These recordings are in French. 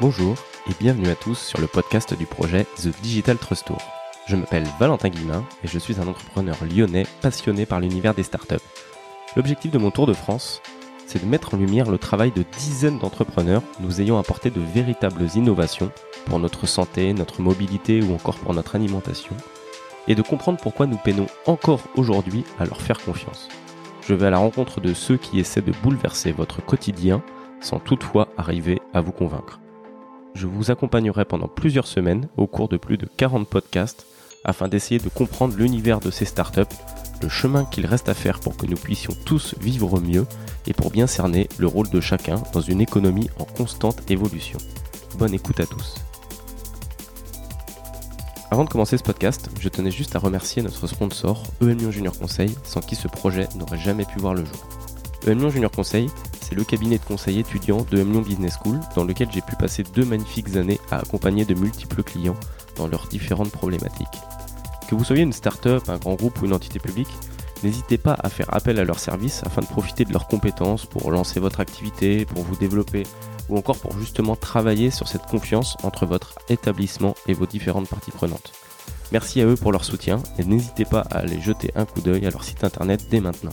Bonjour et bienvenue à tous sur le podcast du projet The Digital Trust Tour. Je m'appelle Valentin Guillemin et je suis un entrepreneur lyonnais passionné par l'univers des startups. L'objectif de mon tour de France, c'est de mettre en lumière le travail de dizaines d'entrepreneurs nous ayant apporté de véritables innovations pour notre santé, notre mobilité ou encore pour notre alimentation, et de comprendre pourquoi nous peinons encore aujourd'hui à leur faire confiance. Je vais à la rencontre de ceux qui essaient de bouleverser votre quotidien sans toutefois arriver à vous convaincre. Je vous accompagnerai pendant plusieurs semaines au cours de plus de 40 podcasts afin d'essayer de comprendre l'univers de ces startups, le chemin qu'il reste à faire pour que nous puissions tous vivre mieux et pour bien cerner le rôle de chacun dans une économie en constante évolution. Bonne écoute à tous. Avant de commencer ce podcast, je tenais juste à remercier notre sponsor, EM Junior Conseil, sans qui ce projet n'aurait jamais pu voir le jour. EM Junior Conseil, le cabinet de conseil étudiant de M Business School, dans lequel j'ai pu passer deux magnifiques années à accompagner de multiples clients dans leurs différentes problématiques. Que vous soyez une start-up, un grand groupe ou une entité publique, n'hésitez pas à faire appel à leurs services afin de profiter de leurs compétences pour lancer votre activité, pour vous développer ou encore pour justement travailler sur cette confiance entre votre établissement et vos différentes parties prenantes. Merci à eux pour leur soutien et n'hésitez pas à aller jeter un coup d'œil à leur site internet dès maintenant.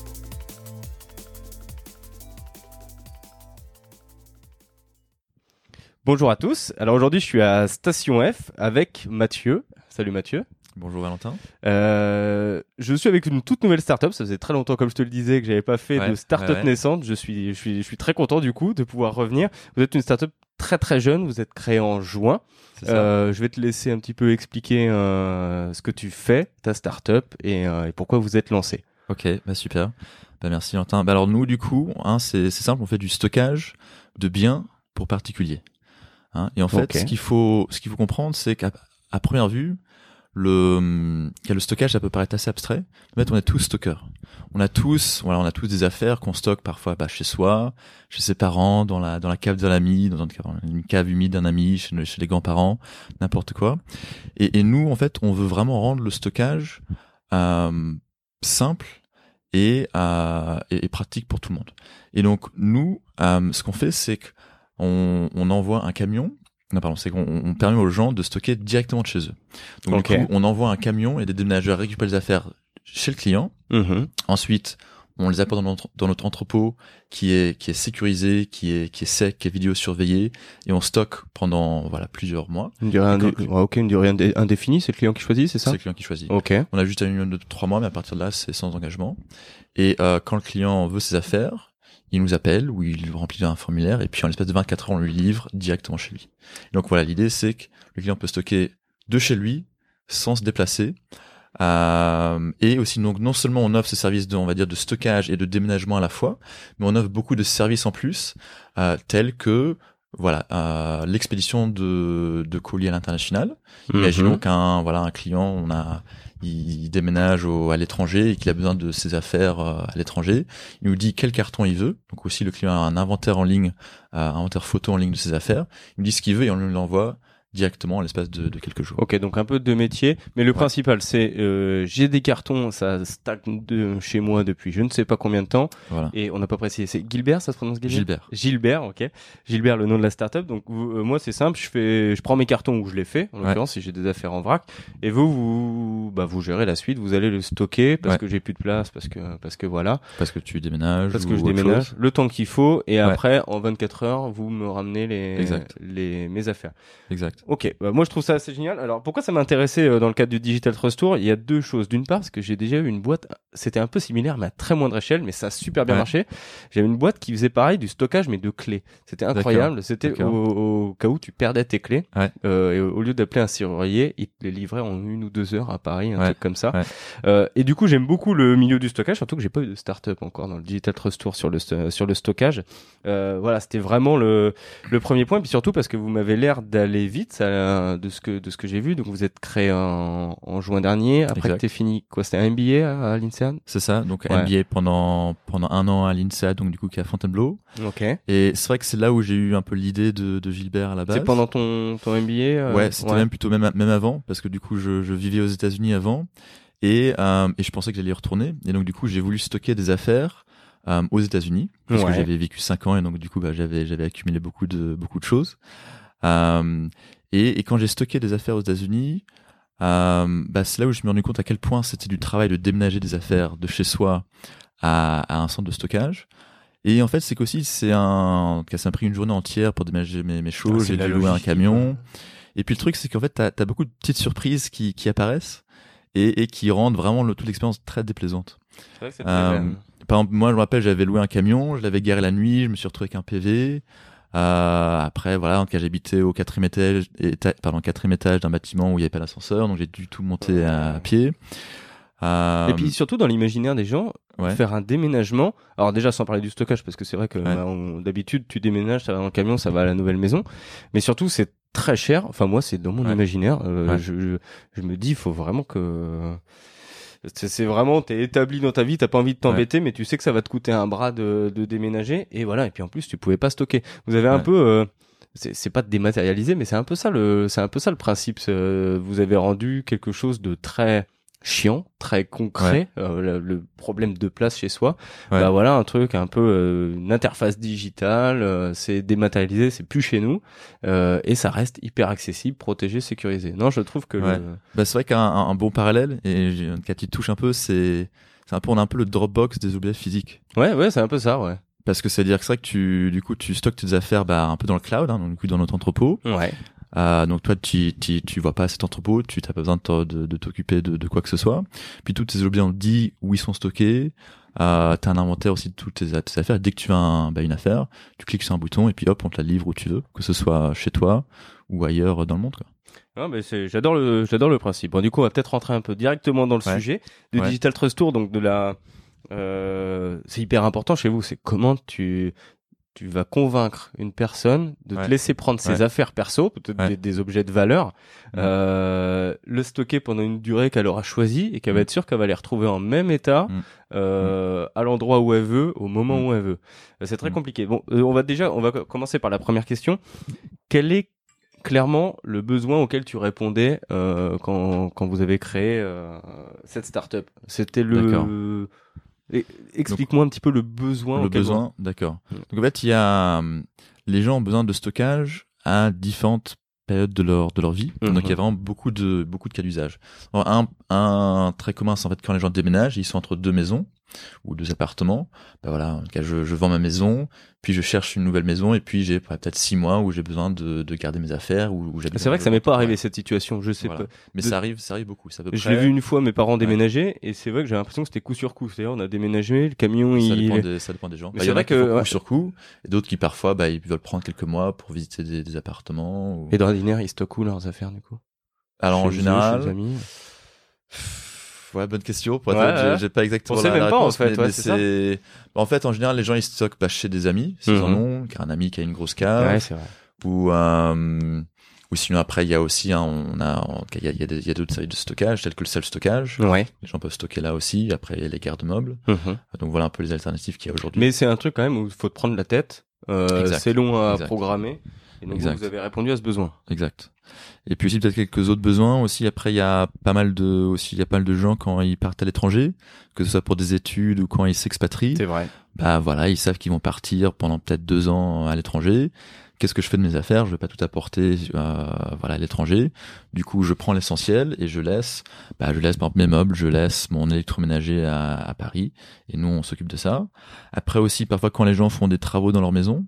Bonjour à tous. Alors aujourd'hui, je suis à Station F avec Mathieu. Salut Mathieu. Bonjour Valentin. Euh, je suis avec une toute nouvelle startup. Ça faisait très longtemps, comme je te le disais, que j'avais pas fait Ouais, de startup ouais, ouais. naissante. Je suis, je suis, je suis très content du coup de pouvoir revenir. Vous êtes une startup très très jeune. Vous êtes créé en juin. Euh, je vais te laisser un petit peu expliquer euh, ce que tu fais, ta startup et, et pourquoi vous êtes lancé. Ok, bah super. Bah merci Valentin. Bah alors nous du coup, hein, c'est c'est simple, on fait du stockage de biens pour particuliers. Hein, et en fait, ce qu'il faut ce qu'il faut comprendre, c'est qu'à à première vue, le que le stockage ça peut paraître assez abstrait. En fait, on est tous stockeurs. On a tous voilà, on a tous des affaires qu'on stocke parfois bah, chez soi, chez ses parents, dans la dans la cave d'un ami, dans une cave, une cave humide d'un ami, chez, chez les grands-parents, n'importe quoi. Et, et nous, en fait, on veut vraiment rendre le stockage euh, simple et, euh, et, et pratique pour tout le monde. Et donc nous, euh, ce qu'on fait, c'est qu'on on envoie un camion. Non, pardon, c'est qu'on on permet aux gens de stocker directement de chez eux. Donc Ok. du coup, on envoie un camion et des déménageurs récupèrent les affaires chez le client. Mhm. Ensuite, on les apporte dans notre, dans notre entrepôt qui est qui est sécurisé, qui est qui est sec, qui est vidéo surveillé, et on stocke pendant voilà plusieurs mois. Une durée, indé- ok, une durée indé- indéfinie, c'est le client qui choisit, c'est ça? C'est le client qui choisit. Ok. On a juste une minimum de trois mois, mais à partir de là, c'est sans engagement. Et euh, quand le client veut ses affaires, il nous appelle ou il remplit un formulaire et puis en l'espace de 24 heures, on lui livre directement chez lui. Donc voilà, l'idée c'est que le client peut stocker de chez lui sans se déplacer. Euh, et aussi donc non seulement on offre ces services de on va dire de stockage et de déménagement à la fois, mais on offre beaucoup de services en plus euh, tels que voilà euh, l'expédition de, de colis à l'international. Imaginons Mhm. qu'un voilà un client, on a il déménage au, à l'étranger et qu'il a besoin de ses affaires euh, à l'étranger. Il nous dit quel carton il veut. Donc aussi le client a un inventaire en ligne, euh, un inventaire photo en ligne de ses affaires. Il nous dit ce qu'il veut et on lui l'envoie directement en l'espace de, de quelques jours. Ok, donc un peu de métier, mais le principal c'est euh, j'ai des cartons, ça stagne de chez moi depuis je ne sais pas combien de temps, Voilà. et on n'a pas précisé. C'est Gilbert, ça se prononce Gilbert? Gilbert. Gilbert, ok. Gilbert, le nom de la startup. Donc vous- euh, moi c'est simple, je fais, je prends mes cartons où je les fais, en Ouais. l'occurrence si j'ai des affaires en vrac, et vous vous, bah vous gérez la suite, vous allez le stocker parce Ouais. que j'ai plus de place, parce que parce que voilà, Parce que tu déménages. parce que je déménage, chose. le temps qu'il faut, et après en 24 heures vous me ramenez les Exact. les mes affaires. Exact. Ok, bah moi je trouve ça assez génial. Alors pourquoi ça m'intéressait euh, dans le cadre du Digital Trust Tour? Il y a deux choses. D'une part, parce que j'ai déjà eu une boîte, c'était un peu similaire mais à très moindre échelle, mais ça a super bien Ouais. marché. J'avais une boîte qui faisait pareil du stockage mais de clés. C'était incroyable. C'était au, cas où tu perdais tes clés. Ouais. Euh, et au lieu d'appeler un serrurier, il te les livrait en une ou deux heures à Paris, un Ouais. truc comme ça. Ouais. Euh, et du coup, j'aime beaucoup le milieu du stockage, surtout que j'ai pas eu de start-up encore dans le Digital Trust Tour sur le sur le stockage. Euh, voilà, c'était vraiment le le premier point, puis surtout parce que vous m'avez l'air d'aller vite, ça, de ce que de ce que j'ai vu. Donc vous êtes créé en, en juin dernier. Après Exact. que t'es fini, quoi C'était un MBA à, l'INSEAD? C'est ça. Donc Ouais. MBA pendant pendant un an à l'INSEAD, donc du coup qui est à Fontainebleau. Ok. Et c'est vrai que c'est là où j'ai eu un peu l'idée de, de Gilbert à la base. C'est pendant ton ton MBA euh, Ouais, c'était même plutôt même même avant parce que du coup je, je vivais aux États-Unis avant et euh, et je pensais que j'allais y retourner et donc du coup j'ai voulu stocker des affaires euh, aux États-Unis parce Ouais. que j'avais vécu cinq ans et donc du coup bah, j'avais j'avais accumulé beaucoup de beaucoup de choses et, et, quand j'ai stocké des affaires aux États-Unis, euh, bah, c'est là où je me suis rendu compte à quel point c'était du travail de déménager des affaires de chez soi à, à un centre de stockage. Et en fait, c'est qu'aussi, c'est un, ça m'a pris une journée entière pour déménager mes, mes choses, Ah, j'ai dû louer un camion. Et puis le truc, c'est qu'en fait, t'as as beaucoup de petites surprises qui, qui apparaissent et, et qui rendent vraiment le, toute l'expérience très déplaisante. C'est vrai que c'est Euh, par exemple, moi, je me rappelle, j'avais loué un camion, je l'avais garé la nuit, je me suis retrouvé avec un PV. Euh, après, voilà, en tout cas, j'habitais au quatrième étage, éta- pardon, quatrième étage d'un bâtiment où il n'y avait pas d'ascenseur, donc j'ai dû tout monter à, pied. Euh, Et puis surtout dans l'imaginaire des gens, ouais, faire un déménagement. Alors déjà sans parler du stockage parce que c'est vrai que Ouais. bah, d'habitude tu déménages, ça va dans le camion, ça va à la nouvelle maison. Mais surtout c'est très cher. Enfin moi c'est dans mon Ouais. imaginaire. Euh, Ouais. je, je, je me dis il faut vraiment que c'est vraiment t'es établi dans ta vie, t'as pas envie de t'embêter, mais tu sais que ça va te coûter un bras de, de déménager. Et voilà. Et puis en plus tu pouvais pas stocker. Vous avez un Ouais. peu euh, c'est pas de dématérialiser, mais c'est un peu ça le c'est un peu ça le principe. Vous avez rendu quelque chose de très chiant, très concret, euh, le, le problème de place chez soi. Ouais. Bah voilà un truc un peu euh, une interface digitale, euh, c'est dématérialisé, c'est plus chez nous euh, et ça reste hyper accessible, protégé, sécurisé. Non, je trouve que Ouais. le- bah, c'est vrai qu'un un, un bon parallèle, et tu touches un peu, c'est, c'est un peu, on a un peu le Dropbox des objets physiques. ouais ouais, c'est un peu ça, ouais. Parce que c'est à dire que c'est vrai que tu, du coup, tu stockes tes affaires, bah, un peu dans le cloud, hein, donc du coup, dans notre entrepôt. Ouais. Euh, donc toi, tu, tu, tu vois pas cet entrepôt, tu n'as pas besoin de, de, de t'occuper de, de quoi que ce soit. Puis tous tes objets, on te dit où ils sont stockés. Euh, t'as un inventaire aussi de toutes tes, tes affaires. Dès que tu as un, bah, une affaire, tu cliques sur un bouton et puis hop, on te la livre où tu veux, que ce soit chez toi ou ailleurs dans le monde. Quoi. Mais c'est, j'adore le, j'adore le principe. Bon, du coup, on va peut-être rentrer un peu directement dans le Ouais. sujet du Ouais. Digital Trust Tour, donc de la, euh, c'est hyper important chez vous. C'est comment tu, tu vas convaincre une personne de Ouais. te laisser prendre ses Ouais. affaires perso, peut-être Ouais. des, des objets de valeur, euh, le stocker pendant une durée qu'elle aura choisie et qu'elle va Mhm. être sûre qu'elle va les retrouver en même état, Mhm. euh, à l'endroit où elle veut, au moment Mhm. où elle veut. Euh, C'est très compliqué. Bon, euh, on va déjà, on va co- commencer par la première question. Quel est clairement le besoin auquel tu répondais euh, quand, quand vous avez créé euh, cette startup? C'était le. Explique-moi un petit peu le besoin. le besoin, d'accord. Mm. Donc en fait, il y a hum, les gens ont besoin de stockage à différentes périodes de leur de leur vie. Mhm. Donc il y a vraiment beaucoup de beaucoup de cas d'usage. Un un très commun, c'est en fait quand les gens déménagent, ils sont entre deux maisons ou deux appartements. Ben voilà, en tout cas, je, je vends ma maison, puis je cherche une nouvelle maison, et puis j'ai peut-être six mois où j'ai besoin de, de garder mes affaires où j'habite. C'est vrai que ça m'est pas arrivé cette situation. Je sais Voilà. pas. Mais de- ça arrive, ça arrive beaucoup. Ça Je l'ai vu une fois mes parents déménager et c'est vrai que j'ai l'impression que c'était coup sur coup. C'est-à-dire on a déménagé, le camion Ça il. dépend, des, ça dépend des gens. Bah, il y en a qui font que- coup sur coup, et d'autres qui parfois, bah, ils veulent prendre quelques mois pour visiter des, des appartements. ou- Et d'ordinaire ils stockent où leurs affaires du coup? Alors en général, amis? Ouais, bonne question. Pour Ouais, j'ai- pas exactement On sait la, même la pas, en réponse, fait, mais, ouais, mais c'est. En fait, en général, les gens ils stockent bah, chez des amis, s'ils en ont, car un ami qui a une grosse cave, Ouais, c'est vrai. ou euh, ou sinon après il y a aussi, hein, on a, il y a, il y a d'autres services de stockage, tels que le self stockage. Ouais. Les gens peuvent stocker là aussi. Après, il y a les garde-meubles. Mhm. Donc voilà un peu les alternatives qu'il y a aujourd'hui. Mais c'est un truc quand même où il faut te prendre la tête. Euh, c'est long à Exact. programmer. Et donc Exact. vous avez répondu à ce besoin. Exact. Et puis aussi peut-être quelques autres besoins aussi. Après, il y a pas mal de aussi il y a pas mal de gens quand ils partent à l'étranger, que ce soit pour des études ou quand ils s'expatrient. C'est vrai. Bah voilà, ils savent qu'ils vont partir pendant peut-être deux ans à l'étranger. Qu'est-ce que je fais de mes affaires? Je vais pas tout apporter euh, voilà à l'étranger. Du coup, je prends l'essentiel et je laisse bah je laisse par exemple mes meubles, je laisse mon électroménager à, à Paris et nous on s'occupe de ça. Après aussi parfois quand les gens font des travaux dans leur maison,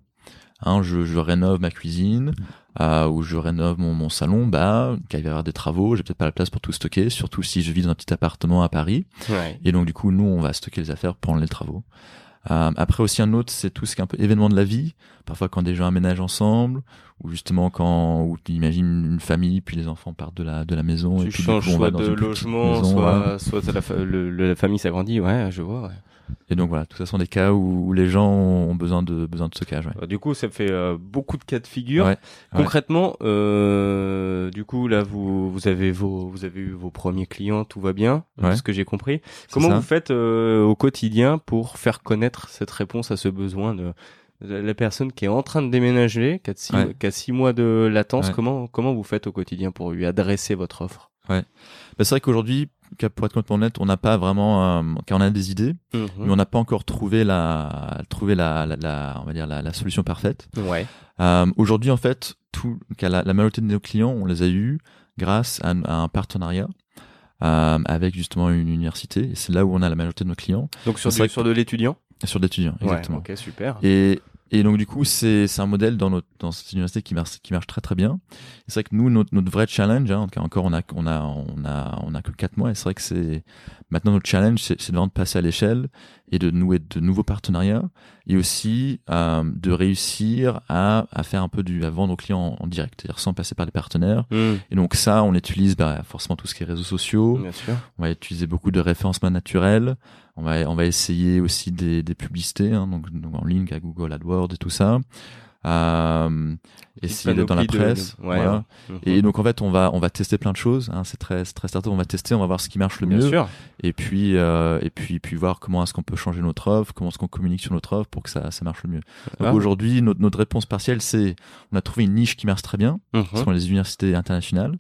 hein, je, je rénove ma cuisine euh, ou je rénove mon, mon salon, bah il va y avoir des travaux, j'ai peut-être pas la place pour tout stocker, surtout si je vis dans un petit appartement à Paris. Ouais. Et donc du coup, nous, on va stocker les affaires pendant les travaux. Euh, après aussi un autre, c'est tout ce qui est un peu événement de la vie. Parfois quand des gens aménagent ensemble, ou justement quand, ou tu imagines une famille, puis les enfants partent de la de la maison et Tu puis du changes coup, on va soit dans de logement, maison, soit, soit la, fa- le- le- la famille s'agrandit. Ouais, je vois. Ouais. Et donc voilà, tout ça sont des cas où, où les gens ont besoin de besoin de stockage. Ouais. Bah, du coup, ça fait euh, beaucoup de cas de figure. Ouais, Concrètement, euh, du coup, là, vous, vous avez vos, vous avez eu vos premiers clients, tout va bien, de ce que j'ai compris. Comment ça. vous faites euh, au quotidien pour faire connaître cette réponse à ce besoin de la personne qui est en train de déménager, qui a six, Ouais. qui a six mois de latence Ouais. Comment, comment vous faites au quotidien pour lui adresser votre offre? Bah, c'est vrai qu'aujourd'hui, pour être complètement honnête, on n'a pas vraiment, euh, car on a des idées, Mhm. mais on n'a pas encore trouvé la, trouvé la, la, la- on va dire la, la solution parfaite. Ouais. Euh, Aujourd'hui, en fait, tout, la, la majorité de nos clients, on les a eus grâce à, un- à un partenariat euh, avec justement une université. C'est là où on a la majorité de nos clients Donc sur, du- sur de l'étudiant? Sur d'étudiants, exactement. Ouais, ok, super. Et, et donc du coup, c'est c'est un modèle dans notre dans cette université qui marche qui marche très très bien. C'est vrai que nous notre, notre vrai challenge, hein, car encore on a on a on a on a que quatre mois. Et c'est vrai que c'est maintenant notre challenge, c'est vraiment de passer à l'échelle et de nouer de nouveaux partenariats et aussi euh, de réussir à à faire un peu du à vendre aux clients en, en direct, c'est-à-dire sans passer par les partenaires. Mhm. Et donc ça, on utilise bah, forcément tout ce qui est réseaux sociaux. Bien sûr. On va utiliser beaucoup de référencement naturel. On va, on va essayer aussi des, des publicités, hein, donc, donc en ligne à Google AdWords et tout ça. Euh, essayer d'être dans la presse. de- ouais, voilà. Mhm. Et donc en fait, on va, on va tester plein de choses. Hein, c'est très, très certain. On va tester, on va voir ce qui marche le Bien mieux. sûr. Et puis, euh, et puis, puis voir comment est-ce qu'on peut changer notre offre, comment est-ce qu'on communique sur notre offre pour que ça, ça marche le mieux. Donc aujourd'hui, notre, notre réponse partielle, c'est, on a trouvé une niche qui marche très bien Mhm. ce sont les universités internationales.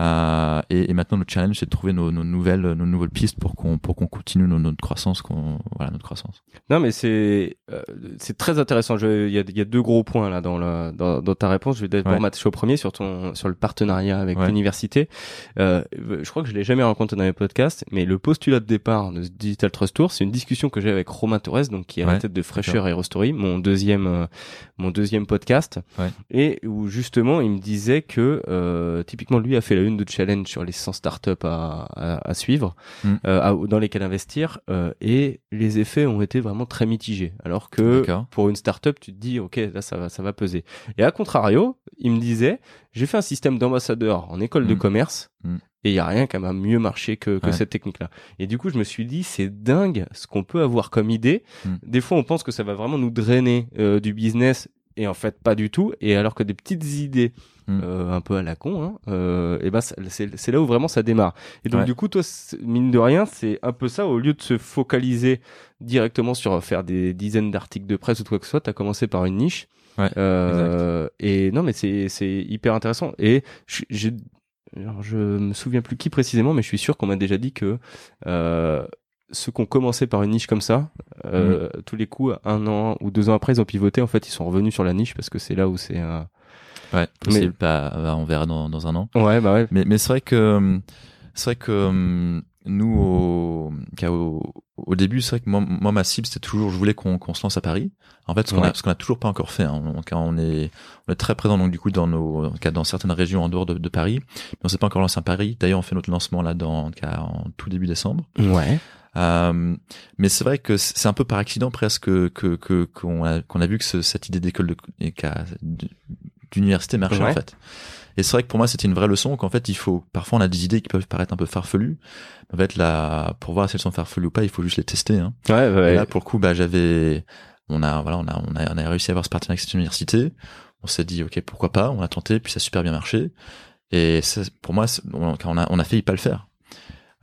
Euh, et, et maintenant, le challenge, c'est de trouver nos, nos nouvelles, nos nouvelles pistes pour qu'on pour qu'on continue nos- notre croissance, qu'on voilà notre croissance. Non, mais c'est euh, c'est très intéressant. Il y a, y a deux gros points là dans, la, dans, dans ta réponse. Je vais d'abord Ouais. m'attacher au premier sur ton sur le partenariat avec Ouais. l'université. Euh, je crois que je l'ai jamais rencontré dans les podcasts, mais le postulat de départ de ce Digital Trust Tour, c'est une discussion que j'ai avec Romain Torres, donc qui est à la tête de Fraîcheur Hero Story, mon deuxième mon deuxième podcast, et où justement il me disait que typiquement lui a fait une de challenge sur les 100 startups à, à, à suivre, Mm. euh, à- dans lesquelles investir, euh, et les effets ont été vraiment très mitigés. Alors que pour une startup, tu te dis ok là ça va ça va peser. Et à contrario, il me disait j'ai fait un système d'ambassadeur en école de Mm. commerce. Mm. Et il y a rien qui m'a mieux marché que, que Ouais. cette technique-là. Et du coup, je me suis dit, c'est dingue ce qu'on peut avoir comme idée. Des fois, on pense que ça va vraiment nous drainer euh, du business, et en fait, pas du tout. Et alors que des petites idées, Mm. euh, un peu à la con, hein, euh, et ben, c'est là où vraiment ça démarre. Et donc, Ouais. du coup, toi, mine de rien, c'est un peu ça. Au lieu de se focaliser directement sur faire des dizaines d'articles de presse ou quoi que ce soit, t'as commencé par une niche. Ouais, Euh, et non, mais c'est c'est hyper intéressant. Et je- j'ai alors, je me souviens plus qui précisément, mais je suis sûr qu'on m'a déjà dit que euh, ceux qui ont commencé par une niche comme ça, euh, Mm. tous les coups, un an ou deux ans après, ils ont pivoté. En fait, ils sont revenus sur la niche parce que c'est là où c'est. euh, Ouais, possible. Bah, bah, on verra dans, dans un an. Ouais, bah ouais. Mais, mais c'est vrai que c'est vrai que hum, nous au, au, au début, c'est vrai que moi, moi ma cible c'était toujours je voulais qu'on qu'on se lance à Paris. En fait, ce qu'on Ouais. a ce qu'on a toujours pas encore fait. Hein. On, est on est très présent donc du coup dans nos dans certaines régions en dehors de, de Paris, mais on s'est pas encore lancé à Paris. D'ailleurs, on fait notre lancement là dans en, tout cas, en tout début décembre. Ouais. Euh, mais c'est vrai que c'est un peu par accident presque que que qu'on a qu'on a vu que ce- cette idée d'école d'université marchait Ouais. en fait. Et c'est vrai que pour moi c'était une vraie leçon qu'en fait il faut parfois on a des idées qui peuvent paraître un peu farfelues. En fait là pour voir si elles sont farfelues ou pas il faut juste les tester. Hein. Ouais, ouais. Et là pour le coup bah j'avais on a voilà on a on a on a réussi à avoir ce partenariat avec cette université. On s'est dit ok pourquoi pas on a tenté puis ça a super bien marché. Et ça, pour moi on a on a failli pas le faire.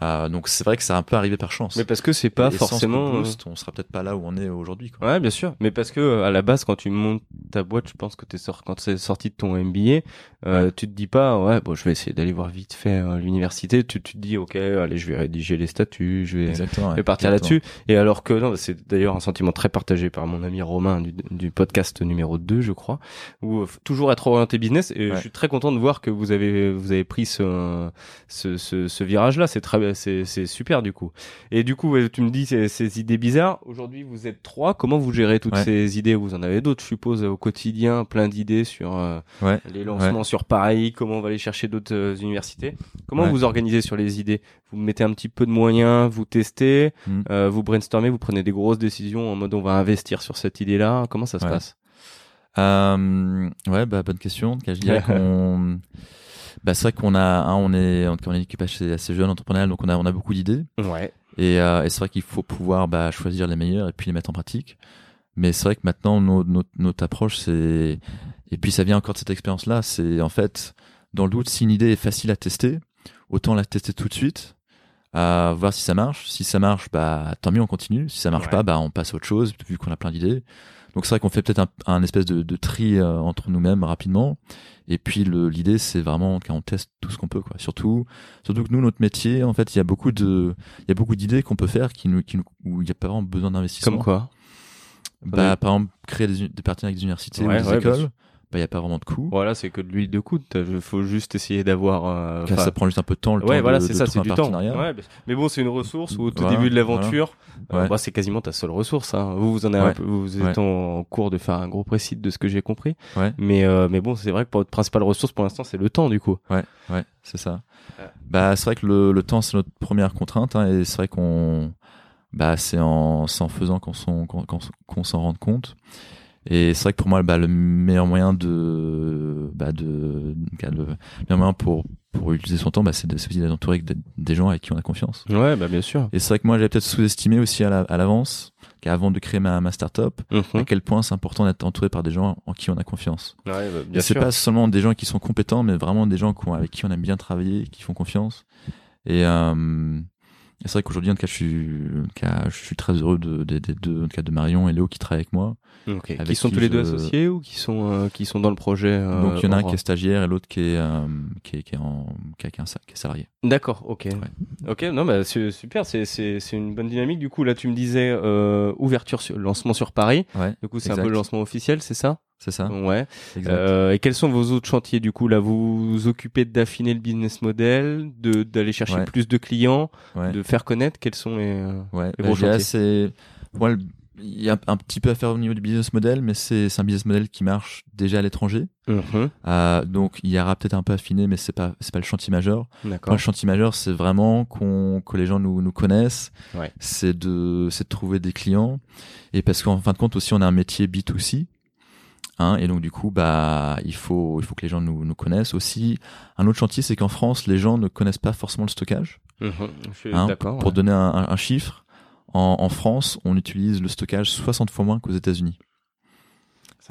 Euh, donc c'est vrai que ça a un peu arrivé par chance. mais parce que c'est pas Et forcément. euh, on sera peut-être pas là où on est aujourd'hui. Quoi. Ouais, bien sûr. Mais parce que euh, à la base, quand tu montes ta boîte, je pense que t'es sort quand c'est sorti de ton MBA, euh, tu te dis pas, ouais, bon, je vais essayer d'aller voir vite fait euh, l'université. Tu, tu te dis, ok, allez, je vais rédiger les statuts, je vais, Exactement. je ouais. vais partir là-dessus. Et alors que non, c'est d'ailleurs un sentiment très partagé par mon ami Romain du, du podcast numéro 2, je crois, où toujours être orienté business. Et Ouais. je suis très content de voir que vous avez vous avez pris ce ce, ce, ce virage-là. C'est très c'est super du coup. Et du coup, tu me dis ces, idées bizarres. Aujourd'hui, vous êtes trois. Comment vous gérez toutes Ouais. ces idées? Vous en avez d'autres, je suppose, au quotidien, plein d'idées sur euh, Ouais. les lancements sur Paris. Comment on va aller chercher d'autres euh, universités Comment vous organisez sur les idées? Vous mettez un petit peu de moyens, vous testez, Mm. euh, vous brainstormez, vous prenez des grosses décisions en mode on va investir sur cette idée-là. Comment ça se passe? Ouais, bah bonne question. Je dirais qu'on, bah c'est vrai qu'on a, hein, on est, en tout cas, on est une équipe assez, assez jeune, entrepreneuriale, donc on a, on a beaucoup d'idées. Ouais. Et, euh, et c'est vrai qu'il faut pouvoir bah, choisir les meilleures et puis les mettre en pratique. Mais c'est vrai que maintenant, nos- notre, notre approche, c'est et puis ça vient encore de cette expérience-là, c'est en fait dans le doute, si une idée est facile à tester, autant la tester tout de suite, à voir si ça marche. Si ça marche, bah tant mieux, on continue. Si ça marche Ouais. pas, bah on passe à autre chose vu qu'on a plein d'idées. Donc c'est vrai qu'on fait peut-être un, un espèce de, de tri euh, entre nous-mêmes rapidement. Et puis l'idée c'est vraiment qu'on teste tout ce qu'on peut quoi. Surtout surtout que nous notre métier en fait il y a beaucoup de il y a beaucoup d'idées qu'on peut faire qui nous qui nous où il y a pas vraiment besoin d'investissement. Comme quoi? Bah Ouais. par exemple créer des, partenariats avec des universités Ouais, ou des ouais, écoles. Sûr. Bah il y a pas vraiment de coût. Voilà, c'est que de l'huile de coude. Il faut juste essayer d'avoir. euh, Car ça prend juste un peu de temps le ouais, temps voilà, de, c'est ça, c'est du temps. Ouais, mais bon, c'est une ressource où au tout Voilà, début de l'aventure, voilà. euh, Ouais. bah, c'est quasiment ta seule ressource. Hein. Vous, vous en avez Ouais. un peu, vous êtes en cours de faire un gros précis de ce que j'ai compris. Mais euh, mais bon, c'est vrai que votre principale ressource pour l'instant, c'est le temps du coup. Ouais, ouais, c'est ça. Bah, c'est vrai que le, le temps, c'est notre première contrainte, hein, et c'est vrai qu'on, bah, c'est en, c'est en faisant qu'on s'en, qu'on, qu'on s'en rende compte. Et c'est vrai que pour moi, bah, le meilleur moyen de, bah, de, le meilleur moyen pour, pour utiliser son temps, bah, c'est aussi d'être entouré avec des, gens avec qui on a confiance. Ouais, bah bien sûr. Et c'est vrai que moi, j'avais peut-être sous-estimé aussi à la- l'avance, qu'avant de créer ma, ma start-up, Mhm. à quel point c'est important d'être entouré par des gens en qui on a confiance. Ouais, bah, Et bien c'est pas seulement des gens qui sont compétents, mais vraiment des gens avec qui on aime bien travailler, qui font confiance. Et euh, et c'est vrai qu'aujourd'hui, en tout cas, je suis, cas, je suis très heureux de, de, de, de- en tout cas, de Marion et Léo qui travaillent avec moi. Ok. avec Qui sont qui tous les deux je- associés ou qui sont euh, qui sont dans le projet euh, Donc il y en a un Aura qui est stagiaire et l'autre qui est, euh, qui est, qui est en, est, qui est salarié. D'accord, ok. Ok, non, bah c'est super, c'est c'est c'est une bonne dynamique. Du coup, là, tu me disais euh, ouverture, sur, lancement sur Paris. Ouais, Du coup, c'est un peu le lancement officiel, c'est ça? C'est ça. Ouais. Exact. Euh, et quels sont vos autres chantiers du coup Là, vous vous occupez d'affiner le business model, de d'aller chercher Ouais. plus de clients, de faire connaître? Quels sont les euh, Ouais, les bah, gros dirais, chantiers? moi, le- il y a un petit peu à faire au niveau du business model, mais c'est, un business model qui marche déjà à l'étranger. Mhm. Euh, donc il y aura peut-être un peu affiné, mais c'est pas, c'est pas le chantier majeur. Le chantier majeur, c'est vraiment qu'on, que les gens nous, nous connaissent. Ouais. C'est de, c'est de trouver des clients. Et parce qu'en fin de compte aussi, on a un métier B2C. Hein, et donc du coup, bah, il faut, il faut que les gens nous, nous connaissent aussi. Un autre chantier, c'est qu'en France, les gens ne connaissent pas forcément le stockage. Mhm. Je suis Hein. Pour ouais. donner un, un- un chiffre, en, en France, on utilise le stockage 60 fois moins qu'aux États-unis.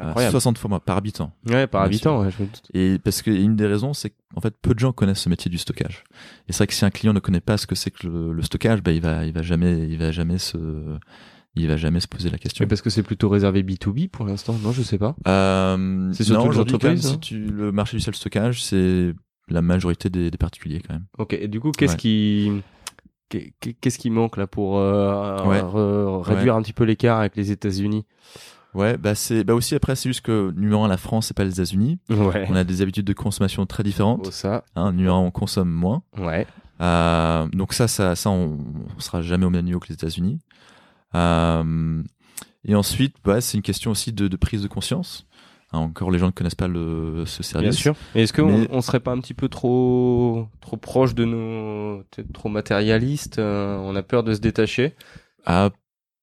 Euh, incroyable. 60 fois moins par habitant. Ouais, par habitant. Ouais, je. Et parce que une des raisons, c'est qu'en fait, peu de gens connaissent ce métier du stockage. Et c'est vrai que si un client ne connaît pas ce que c'est que le, le stockage, bah, il va, il va jamais, il va jamais se, il va jamais se poser la question. Mais parce que c'est plutôt réservé B2B pour l'instant. Non, je sais pas. Euh, C'est surtout les entreprises, si hein. tu, le marché du self-stockage, c'est la majorité des, des particuliers quand même. Ok. Et du coup, qu'est-ce Ouais. qui Qu'est-ce qui manque là pour euh, Ouais. re- réduire un petit peu l'écart avec les États-Unis? Ouais, bah c'est, bah aussi après, c'est juste que numéro un, la France, c'est pas les États-Unis. Ouais. On a des habitudes de consommation très différentes. Oh, ça. Hein, numéro un, on consomme moins. Ouais. Euh, donc ça, ça, ça, on, on sera jamais au même niveau que les États-Unis. Euh, et ensuite, bah, c'est une question aussi de, de prise de conscience. Hein, encore, les gens ne connaissent pas le, ce service. Bien sûr. Et est-ce qu'on Mais- on serait pas un petit peu trop trop proche de nos peut-être trop matérialiste euh, On a peur de se détacher? Ah,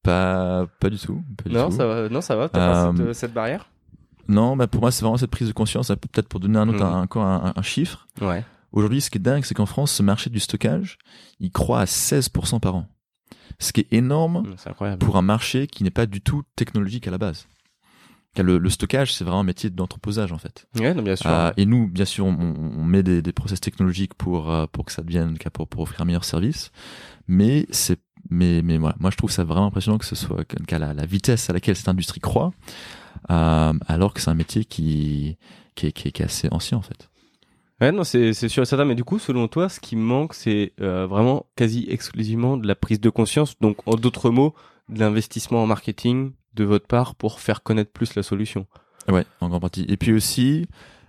pas, pas du tout. Pas du Non, tout. ça va. Non, ça va. T'as pas Euh, cette, cette barrière? Non, bah pour moi, c'est vraiment cette prise de conscience. hein, Peut-être pour donner un autre, Mhm. un- encore un, un chiffre. Ouais. Aujourd'hui, ce qui est dingue, c'est qu'en France, ce marché du stockage, il croît à 16% par an. Ce qui est énorme pour un marché qui n'est pas du tout technologique à la base. Le, le stockage, c'est vraiment un métier d'entreposage en fait. Ouais, non, bien sûr. Euh, et nous, bien sûr, on, on met des, des process technologiques pour euh, pour que ça devienne pour, pour offrir un meilleur service. Mais c'est mais mais voilà, moi je trouve ça vraiment impressionnant que ce soit qu'à la, la vitesse à laquelle cette industrie croît, euh, alors que c'est un métier qui qui est, qui est, qui est assez ancien en fait. Ouais, non, c'est c'est sûr et certain. Mais du coup, selon toi, ce qui manque, c'est euh, vraiment quasi exclusivement de la prise de conscience. Donc, en d'autres mots, de l'investissement en marketing de votre part pour faire connaître plus la solution. Ouais, en grande partie. Et puis aussi,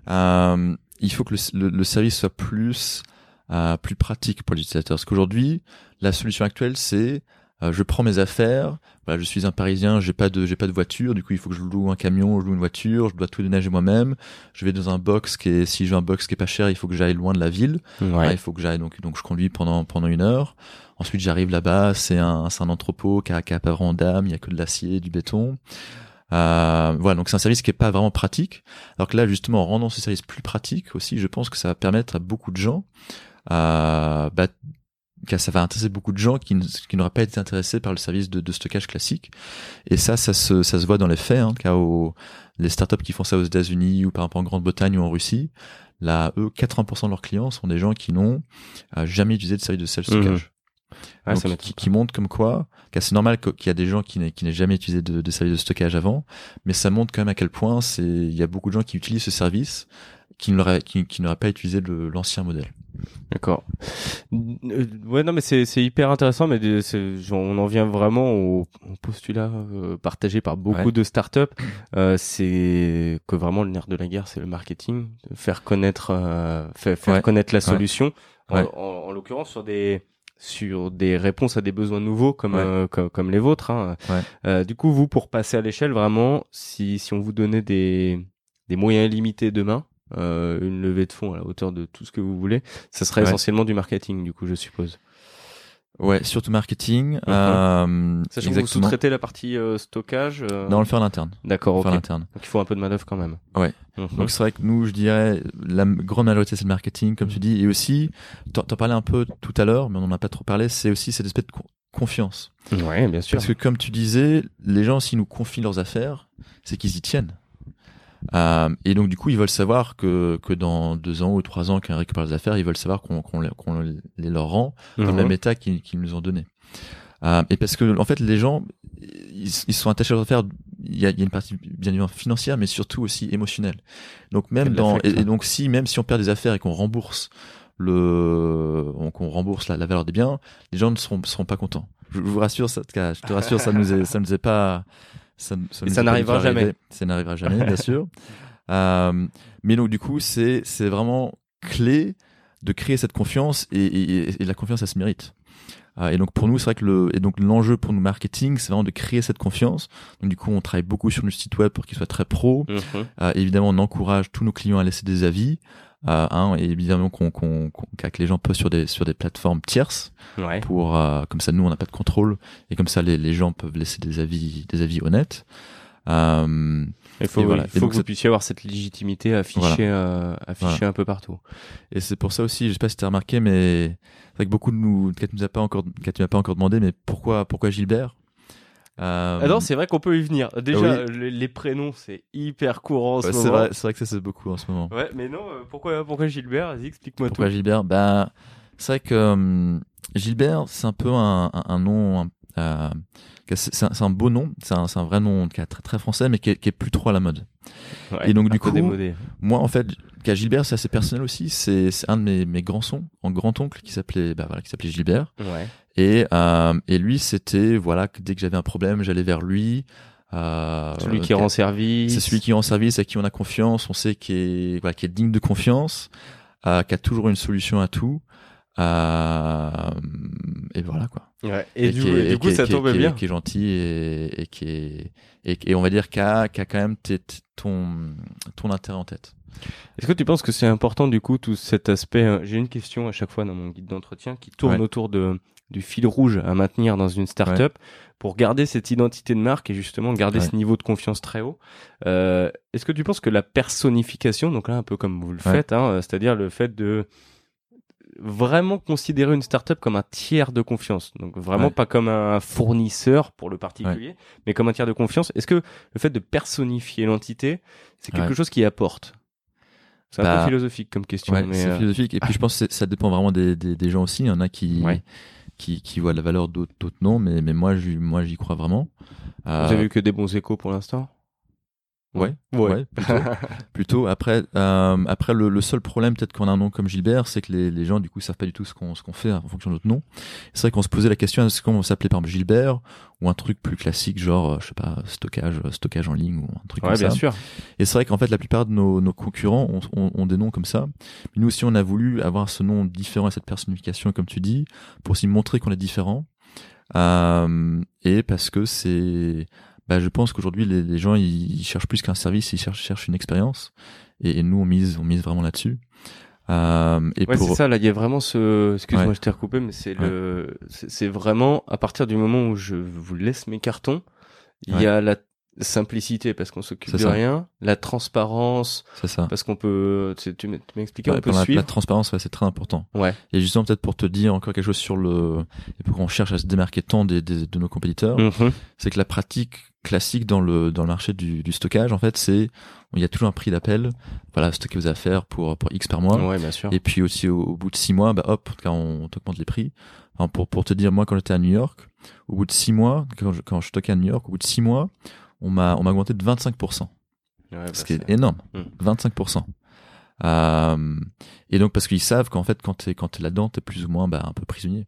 euh, il faut que le, service soit plus euh, plus pratique pour l'utilisateur. Parce qu'aujourd'hui, la solution actuelle, c'est euh, je prends mes affaires. Voilà, je suis un Parisien, j'ai pas de j'ai pas de voiture. Du coup, il faut que je loue un camion, je loue une voiture. Je dois tout déneiger moi-même. Je vais dans un box qui est si je veux un box qui est pas cher, il faut que j'aille loin de la ville. Ah, il faut que j'aille donc donc je conduis pendant pendant une heure. Ensuite j'arrive là-bas, c'est un c'est un entrepôt qui a, qui a pas vraiment d'âme, il y a que de l'acier, du béton. Euh, voilà donc c'est un service qui est pas vraiment pratique. Alors que là justement en rendant ce service plus pratique aussi, je pense que ça va permettre à beaucoup de gens, euh, bah, ça va intéresser beaucoup de gens qui, n'auraient pas été intéressés par le service de, de stockage classique. Et ça, ça se, ça se voit dans les faits. Hein, car au- les startups qui font ça aux États-Unis ou par exemple en Grande-Bretagne ou en Russie, là, eux, 80% de leurs clients sont des gens qui n'ont euh, jamais utilisé de service de self-stockage. Ah, Donc, ça qui, montre comme quoi, c'est normal qu'il y a des gens qui n'aient qui n'aient jamais utilisé de, de service de stockage avant, mais ça montre quand même à quel point c'est il y a beaucoup de gens qui utilisent ce service qui ne l'auraient qui, qui pas utilisé le- l'ancien modèle. D'accord. Euh, Ouais, non, mais c'est c'est hyper intéressant, mais on en vient vraiment au, postulat euh, partagé par beaucoup Ouais. de startups. Euh, c'est que vraiment le nerf de la guerre, c'est le marketing, faire connaître, euh, faire, faire Ouais. connaître la solution. En, Ouais. en- en l'occurrence sur des sur des réponses à des besoins nouveaux comme Ouais. euh, comme, comme les vôtres. Hein. Ouais. Euh, du coup, vous pour passer à l'échelle, vraiment, si si on vous donnait des des moyens illimités demain, euh, une levée de fonds à la hauteur de tout ce que vous voulez, ça serait Ouais. essentiellement du marketing, du coup, je suppose. Ouais, surtout marketing. Mhm. euh, Sachant que vous exactement. sous-traitez la partie euh, stockage. euh, Non, on le fait en interne. D'accord, ok. en Donc interne. il faut un peu de manœuvre quand même. Ouais. Mhm. Donc c'est vrai que nous, je dirais, la grande majorité c'est le marketing, comme tu dis, et aussi, t'en parlais un peu tout à l'heure, mais on n'en a pas trop parlé, c'est aussi cette espèce de con- confiance. ouais, bien sûr. Parce que comme tu disais, les gens s'ils nous confient leurs affaires, c'est qu'ils y tiennent. Euh, et donc du coup, ils veulent savoir que que dans deux ans ou trois ans, quand ils récupèrent les affaires, ils veulent savoir qu'on qu'on les, qu'on les leur rend dans le Mhm. même état qu'ils qu'ils nous ont donné. Euh, et parce que en fait, les gens, ils, ils sont attachés à leurs affaires. Il y a, il y a une partie bien évidemment financière, mais surtout aussi émotionnelle. Donc même dans et, donc si même si on perd des affaires et qu'on rembourse le qu'on rembourse la, la valeur des biens, les gens ne seront seront pas contents. Je, je vous rassure, ça, je te rassure, ça nous est, ça nous est pas ça, n'arrivera jamais. Ça n'arrivera jamais, bien sûr. Euh, mais donc du coup, c'est c'est vraiment clé de créer cette confiance et, et, et la confiance, ça se mérite. Euh, et donc pour nous, c'est vrai que le et donc l'enjeu pour nous marketing, c'est vraiment de créer cette confiance. Donc du coup, on travaille beaucoup sur le site web pour qu'il soit très pro. Mhm. Euh, évidemment, on encourage tous nos clients à laisser des avis. Euh, hein, et évidemment qu'on qu'on que les gens postent sur des sur des plateformes tierces Ouais. pour euh, comme ça nous on n'a pas de contrôle et comme ça les, les gens peuvent laisser des avis des avis honnêtes. Euh, Il faut, voilà. il faut que vous puissiez avoir cette légitimité affichée, euh, affichée un peu partout. Et c'est pour ça aussi, je sais pas si tu as remarqué, mais c'est vrai que beaucoup de nous, Kat nous a pas encore, Kat tu m'as pas encore demandé, mais pourquoi, pourquoi Gilbert? Euh, Ah non, c'est vrai qu'on peut y venir. Déjà, oui. les, les prénoms, c'est hyper courant en ce moment. vrai, c'est vrai que ça c'est beaucoup en ce moment. Ouais, mais non, euh, pourquoi, pourquoi Gilbert? Vas-y, explique-moi tout. Pourquoi Gilbert? Ben, c'est vrai que hum, Gilbert, c'est un peu un, un, un nom, un- euh, c'est un, un beau nom, c'est un, un vrai nom qui est très, très français, mais qui est, qui est plus trop à la mode. Ouais, Et donc, un du coup, démodé. Moi, en fait, qu'à Gilbert, c'est assez personnel aussi. C'est un de mes, mes grands sons, en grand-oncle, qui s'appelait, bah voilà, qui s'appelait Gilbert. Ouais. Et, euh, et lui, c'était, voilà, que dès que j'avais un problème, j'allais vers lui. Euh, Celui qui rend service. C'est celui qui rend service, à qui on a confiance, on sait qu'il est, voilà, qui est digne de confiance, euh, qui a toujours une solution à tout. Euh, et voilà, quoi. Ouais. Et, du, qui est- et du coup, qui ça qui tombe bien. Qui est gentil et, et qui est, et, on va dire, qui a, quand même ton, ton intérêt en tête. Est-ce que tu penses que c'est important du coup tout cet aspect euh, J'ai une question à chaque fois dans mon guide d'entretien qui tourne Ouais. autour de du fil rouge à maintenir dans une startup pour garder cette identité de marque et justement garder ce niveau de confiance très haut. Euh, Est-ce que tu penses que la personnification, donc là un peu comme vous le faites, hein, c'est-à-dire le fait de vraiment considérer une startup comme un tiers de confiance, donc vraiment Ouais. pas comme un fournisseur pour le particulier, mais comme un tiers de confiance. Est-ce que le fait de personnifier l'entité, c'est quelque Ouais. chose qui apporte? C'est un Bah, peu philosophique comme question, mais c'est euh, philosophique. Et puis je pense que ça dépend vraiment des, des, des gens aussi. Il y en a qui, qui, qui voient la valeur d'autres, d'autres non, mais, mais moi, j'y, moi, j'y crois vraiment. Euh, vous avez eu que des bons échos pour l'instant? Ouais, Ouais. ouais, plutôt. plutôt. Après, euh, après le, le seul problème peut-être qu'on a un nom comme Gilbert, c'est que les, les gens du coup savent pas du tout ce qu'on ce qu'on fait en fonction de notre nom. C'est vrai qu'on se posait la question est-ce qu'on s'appelait par exemple Gilbert ou un truc plus classique genre euh, je sais pas stockage stockage en ligne ou un truc Ouais, comme bien ça. sûr. Et c'est vrai qu'en fait la plupart de nos, nos concurrents ont, ont, ont des noms comme ça. Mais nous aussi on a voulu avoir ce nom différent et cette personnification comme tu dis pour aussi montrer qu'on est différent. Euh, et parce que c'est bah, je pense qu'aujourd'hui les, les gens ils, ils cherchent plus qu'un service, ils cherchent, cherchent une expérience. Et, et nous on mise on mise vraiment là-dessus. Euh, et Ouais, pour c'est ça. Là, il y a vraiment ce. Excuse-moi, Ouais. je t'ai recoupé, mais c'est le. C'est vraiment à partir du moment où je vous laisse mes cartons, il y a la. simplicité parce qu'on s'occupe de ça. rien, la transparence C'est ça. parce qu'on peut, tu, tu expliqué, Ouais, on peut la, suivre. la transparence, ouais, c'est très important. Ouais. Et justement, peut-être pour te dire encore quelque chose sur le, et pour qu'on cherche à se démarquer tant des, des- de nos compétiteurs, Mhm. c'est que la pratique classique dans le dans le marché du, du stockage, en fait, c'est il y a toujours un prix d'appel. Voilà, stocker vos affaires pour pour X par mois. Ouais, bien sûr. Et puis aussi au, au bout de six mois, bah hop, quand on t'augmente les prix. Alors, pour pour te dire, moi quand j'étais à New York, au bout de six mois, quand je, quand je stockais à New York, au bout de six mois, on m'a on m'a augmenté de 25%, Ouais, bah, ce qui est énorme, Hmm. 25%. Euh, et donc parce qu'ils savent qu'en fait quand t'es quand t'es là-dedans, t'es plus ou moins bah, un peu prisonnier.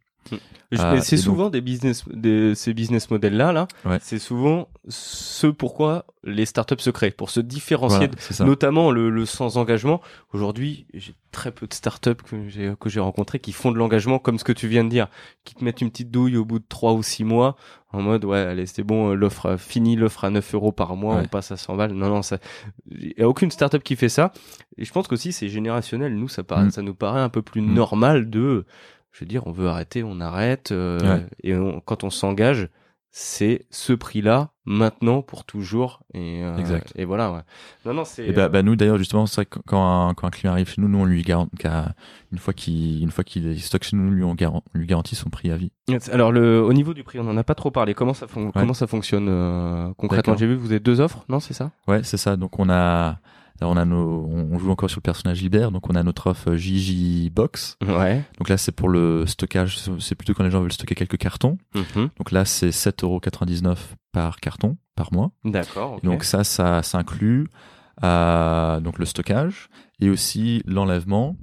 Mais c'est donc- souvent des business, des, ces business models là, là. Ouais. C'est souvent ce pourquoi les startups se créent, pour se différencier Voilà, notamment le, le sans engagement. Aujourd'hui, j'ai très peu de startups que j'ai que j'ai rencontrées qui font de l'engagement comme ce que tu viens de dire, qui te mettent une petite douille au bout de trois ou six mois en mode ouais allez c'est bon euh, l'offre euh, fini l'offre à 9 euros par mois Ouais. on passe à 100 balles non non ça il y a aucune startup qui fait ça et je pense qu'aussi c'est générationnel nous ça paraît Mm. ça nous paraît un peu plus Mm. normal de je veux dire on veut arrêter on arrête euh, Ouais. et on- quand on s'engage c'est ce prix-là maintenant pour toujours et euh, Exact. et voilà ouais. non non c'est Et bah, bah, nous d'ailleurs justement c'est quand un, quand un client arrive chez nous, nous on lui garantit une fois qu'il une fois qu'il stocke chez nous, lui on, garan- on lui garantit son prix à vie. Alors le au niveau du prix, on en a pas trop parlé. Comment ça fon- comment ça fonctionne euh, concrètement? J'ai vu que vous avez deux offres, non C'est ça? Ouais, c'est ça. Donc on a alors, on a nos on joue encore sur le personnage Gilbert, donc on a notre offre JJ Box. Ouais. Donc là c'est pour le stockage, c'est plutôt quand les gens veulent stocker quelques cartons. Mhm. Donc là c'est 7,99€ par carton par mois. D'accord. donc ça ça ça inclut euh, donc le stockage et aussi l'enlèvement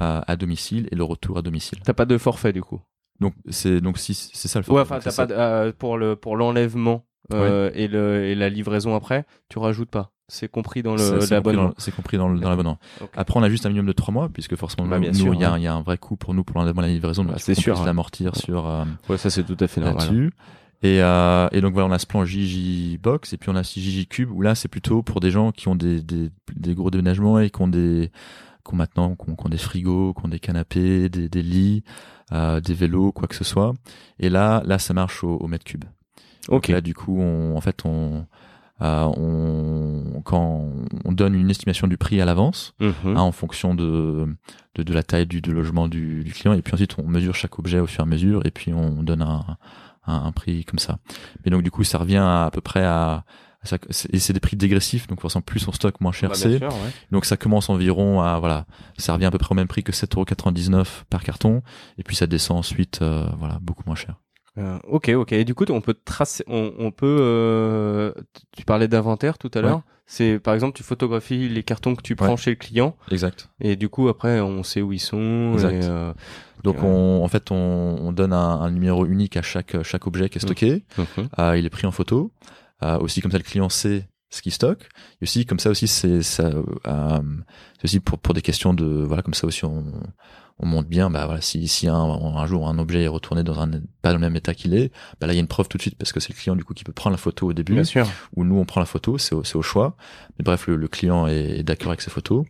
euh, à domicile et le retour à domicile. t'as pas de forfait du coup? Donc c'est donc si c'est ça le Ouais, forfait. enfin Donc, t'as pas de- euh, pour le pour l'enlèvement euh, et le et la livraison après, tu rajoutes pas? C'est compris dans C'est- le c'est compris l'abonnement. dans- C'est compris dans le- dans l'abonnement. Après, on a juste un minimum de trois mois, puisque forcément, Bah, nous, bien nous, sûr, il y, a, y un vrai coût pour nous pour la livraison, donc Bah, c'est sûr, hein. l'amortir sur euh, Ouais, ça c'est tout à fait normal. là-dessus. Et, euh, et donc voilà, on a ce plan JJ Box, et puis on a aussi JJ Cube, où là, c'est plutôt pour des gens qui ont des, des, des gros déménagements et qui ont des qui ont maintenant qui ont, qui ont des frigos, qui ont des canapés, des, des lits, euh, des vélos, quoi que ce soit. Et là, là, ça marche au, au mètre cube. Donc Ok. là, du coup, on, en fait, on, euh, on, quand on donne une estimation du prix à l'avance, Mhm. hein, en fonction de, de, de la taille du, logement du, du client, et puis ensuite on mesure chaque objet au fur et à mesure, et puis on donne un, un, un prix comme ça. Mais donc du coup, ça revient à, à peu près à, à ça- et c'est des prix dégressifs, donc forcément plus on stocke, moins cher Bah, c'est. ouais. Donc ça commence environ à voilà, ça revient à peu près au même prix que 7,99€ par carton, et puis ça descend ensuite, euh, voilà, beaucoup moins cher. Euh, ok, ok. Et du coup, on peut tracer, on, on peut. euh, tu parlais d'inventaire tout à Ouais. l'heure. C'est par exemple, tu photographies les cartons que tu prends Ouais. chez le client, Exact. et du coup après, on sait où ils sont. Exact. Et, euh, Donc Ok. on, en fait, on, on donne un, un numéro unique à chaque chaque objet qui est stocké. mhm. Euh, il est pris en photo. Euh, aussi comme ça, le client sait ce qu'il stocke. Et aussi comme ça aussi, c'est ça. euh, aussi pour pour des questions de voilà comme ça aussi on on monte bien. Bah voilà, si si un, un jour un objet est retourné dans un pas dans le même état qu'il est, bah là il y a une preuve tout de suite parce que c'est le client du coup qui peut prendre la photo au début ou nous on prend la photo, c'est au, c'est au choix. Mais bref, le, le client est, est d'accord avec ses photos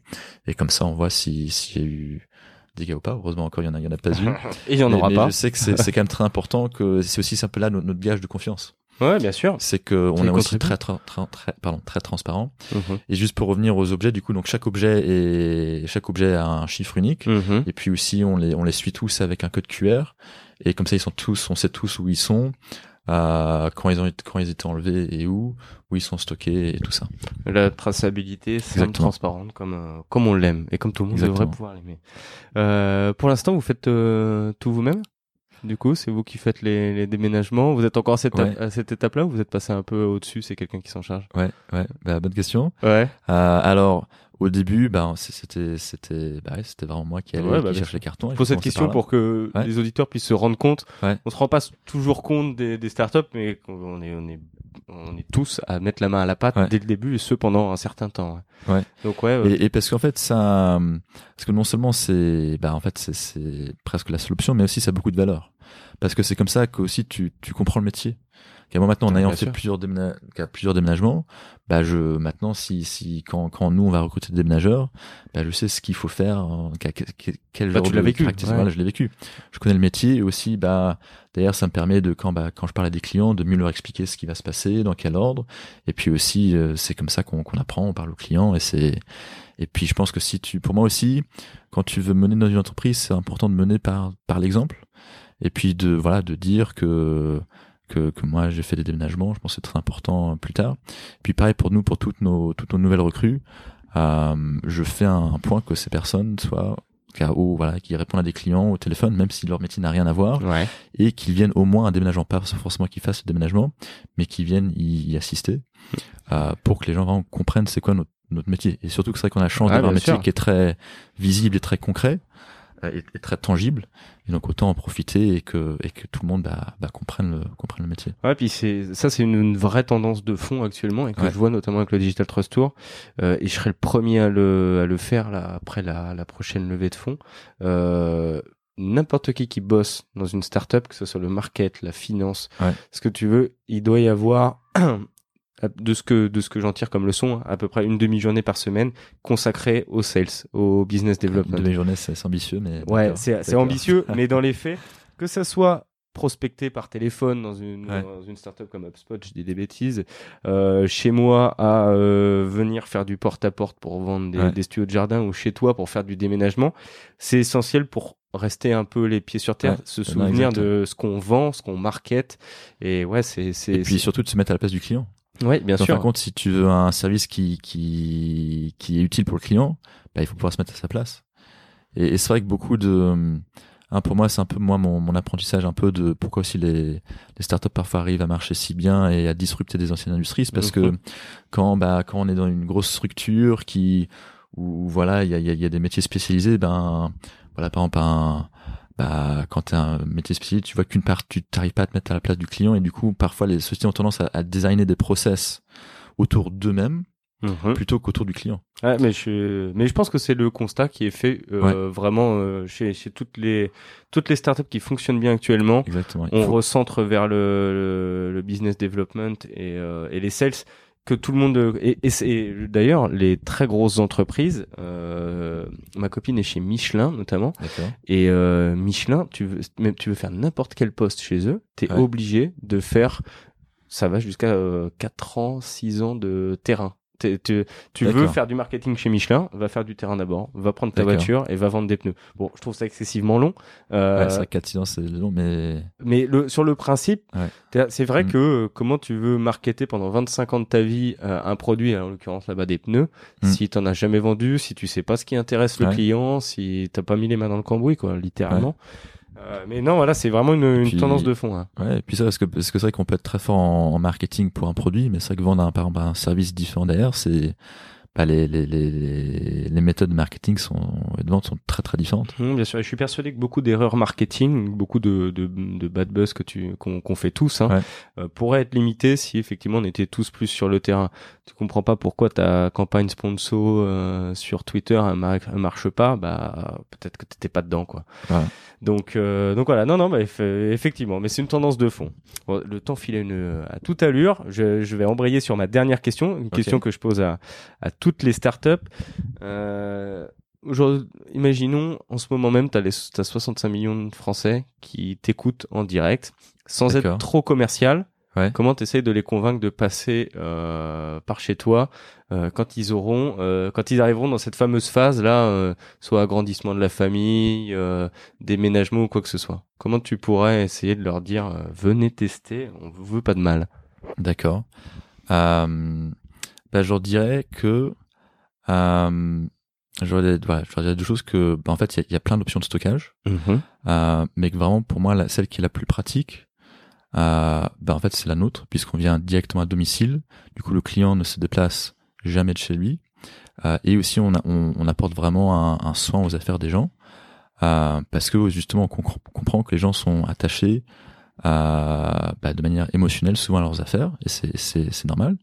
et comme ça on voit si s'il y a eu des dégâts ou pas. Heureusement encore il y en a il y en a pas eu. Et il y en Mais- aura mais pas. Je sais que c'est c'est quand même très important que c'est aussi un peu là notre, notre gage de confiance. Ouais, bien sûr. C'est que on est aussi très, très très très pardon très transparent. Mhm. Et juste pour revenir aux objets, du coup donc chaque objet est chaque objet a un chiffre unique. Mhm. Et puis aussi on les on les suit tous avec un code QR et comme ça ils sont tous on sait tous où ils sont. Euh, quand ils ont été- quand ils étaient enlevés et où où ils sont stockés et tout ça. La traçabilité, c'est transparente comme euh, comme on l'aime et comme tout le monde Exactement. devrait pouvoir l'aimer. Euh, pour l'instant, vous faites euh, tout vous-même? Du coup, c'est vous qui faites les, les déménagements. Vous êtes encore à cette, Ouais. à cette étape-là ou vous êtes passé un peu au-dessus? C'est quelqu'un qui s'en charge Ouais ouais bah, bonne question. Ouais. Euh, alors au début bah c'était c'était bah ouais, c'était vraiment moi qui allais Ouais, bah, les cartons. Je pose cette question pour que Ouais. les auditeurs puissent se rendre compte. On se rend pas toujours compte des, des startups, mais on est, on est, on est tous à mettre la main à la pâte dès le début et ce pendant un certain temps. Ouais. Ouais. Donc ouais. Et, et parce qu'en fait ça parce que non seulement c'est bah en fait c'est c'est presque la seule option mais aussi ça a beaucoup de valeur. parce que c'est comme ça que aussi tu, tu comprends le métier. Et moi maintenant, en ayant fait plusieurs, déména- qu'à plusieurs déménagements, bah je maintenant si si quand quand nous on va recruter des déménageurs, bah je sais ce qu'il faut faire, qu'à- quel Bah, genre tu de vécu, ouais. Voilà, je l'ai vécu. Je connais le métier et aussi bah d'ailleurs ça me permet de quand bah quand je parle à des clients de mieux leur expliquer ce qui va se passer, dans quel ordre. Et puis aussi euh, c'est comme ça qu'on qu'on apprend, on parle aux clients et c'est et puis je pense que si tu pour moi aussi quand tu veux mener dans une entreprise, c'est important de mener par par l'exemple et puis de voilà de dire que que, que moi j'ai fait des déménagements, je pense que c'est très important euh, plus tard. Puis pareil pour nous, pour toutes nos toutes nos nouvelles recrues, euh, je fais un, un point que ces personnes soient KO, voilà, qui répondent à des clients au téléphone, même si leur métier n'a rien à voir, Ouais. et qu'ils viennent au moins à un déménagement, pas forcément qu'ils fassent le déménagement, mais qu'ils viennent y, y assister, euh, pour que les gens vraiment comprennent c'est quoi notre, notre métier. Et surtout que c'est vrai qu'on a la chance Ah, d'avoir un métier sûr. qui est très visible et très concret, euh, et très tangible. Et donc autant en profiter et que, et que tout le monde bah, bah, comprenne, le, comprenne le métier. Ouais, puis c'est ça, c'est une, une vraie tendance de fond actuellement et que Ouais. je vois notamment avec le Digital Trust Tour. Euh, et je serai le premier à le, à le faire là après la, la prochaine levée de fonds. Euh, N'importe qui qui bosse dans une startup, que ce soit le market, la finance, Ouais. ce que tu veux, il doit y avoir de ce que de ce que j'en tire comme leçon, à peu près une demi-journée par semaine consacrée au sales, au business development. De mes journées, c'est ambitieux, mais. Ouais, c'est ambitieux, mais dans les faits, que ça soit prospecté par téléphone dans une, Ouais. dans une startup comme HubSpot, je dis des bêtises, euh, chez moi à euh, venir faire du porte-à-porte pour vendre des, Ouais. des studios de jardin ou chez toi pour faire du déménagement, c'est essentiel pour rester un peu les pieds sur terre, Ouais, se non, souvenir de ce qu'on vend, ce qu'on market, et ouais, c'est... c'est Et puis surtout de se mettre à la place du client. Ouais, bien sûr. de compte, si tu veux un service qui, qui, qui est utile pour le client, bah, il faut pouvoir se mettre à sa place. Et, et c'est vrai que beaucoup de, hein, pour moi, c'est un peu moi mon, mon apprentissage un peu de pourquoi aussi les, les startups parfois arrivent à marcher si bien et à disrupter des anciennes industries, c'est parce que Mhm. quand bah quand on est dans une grosse structure qui où voilà il y a, y a- y a des métiers spécialisés, ben voilà par exemple un bah, quand tu un métier spécialisé, tu vois qu'une part, tu t'arrives pas à te mettre à la place du client et du coup, parfois, les sociétés ont tendance à, à designer des process autour d'eux-mêmes Mhm. plutôt qu'autour du client. Ouais, mais je, mais je pense que c'est le constat qui est fait euh, vraiment euh, chez, chez toutes les toutes les startups qui fonctionnent bien actuellement. Exactement. On faut- recentre vers le, le, le business development et, euh, et les sales que tout le monde et, et c'est d'ailleurs les très grosses entreprises. Euh, ma copine est chez Michelin notamment et euh, Michelin, tu veux même tu veux faire n'importe quel poste chez eux, t'es Ouais. obligé de faire ça va jusqu'à euh, 4 ans, 6 ans de terrain. Tu, veux faire du marketing chez Michelin, va faire du terrain d'abord, va prendre ta voiture et va vendre des pneus. Bon, je trouve ça excessivement long. Euh, Ouais, c'est vrai que 4 6 ans, c'est long, mais mais le, sur le principe, Ouais. c'est vrai Mm. que euh, comment tu veux marketer pendant 25 ans de ta vie euh, un produit, en l'occurrence là-bas des pneus, Mm. si t'en as jamais vendu, si tu sais pas ce qui intéresse le Ouais. client, si t'as pas mis les mains dans le cambouis, quoi, littéralement. Euh, mais non, voilà, c'est vraiment une, une puis- tendance de fond. hein. ouais. Et puis ça, parce que parce que c'est vrai qu'on peut être très fort en, en marketing pour un produit, mais c'est vrai que vendre un, par exemple un service différent derrière, c'est bah, les, les, les, les, les méthodes de marketing sont, et de vente sont très très différentes. Hum, bien sûr, et je suis persuadé que beaucoup d'erreurs marketing, beaucoup de, de, de bad buzz que tu qu'on fait tous, hein, Ouais. euh, pourraient être limitées si effectivement on était tous plus sur le terrain. Tu comprends pas pourquoi ta campagne sponsor euh, sur Twitter elle, mar- elle marche pas, bah peut-être que t'étais pas dedans quoi. Ouais. Donc euh, donc voilà, non non, bah, eff- effectivement, mais c'est une tendance de fond. Bon, le temps file à, une, à toute allure. Je, je vais embrayer sur ma dernière question, une question que je pose à, à toutes les startups. Euh, imaginons, en ce moment même, tu as, 65 millions de Français qui t'écoutent en direct, sans être trop commercial. Ouais. Comment tu essayes de les convaincre de passer euh, par chez toi euh, quand ils auront, euh, quand ils arriveront dans cette fameuse phase là, euh, soit agrandissement de la famille, euh, déménagement ou quoi que ce soit? Comment tu pourrais essayer de leur dire euh, venez tester, on vous veut pas de mal? D'accord. Euh, bah, je leur dirais que euh, je leur dirais, voilà, je leur dirais deux choses que bah, en fait il y a- il y, a plein d'options de stockage, euh, mais que vraiment pour moi la, celle qui est la plus pratique, euh, bah, en fait c'est la nôtre puisqu'on vient directement à domicile. Du coup le client ne se déplace jamais de chez lui Euh, et aussi on, a- on, on apporte vraiment un, un soin aux affaires des gens parce que justement on com- comprend que les gens sont attachés euh, bah, de manière émotionnelle souvent à leurs affaires et c'est normal.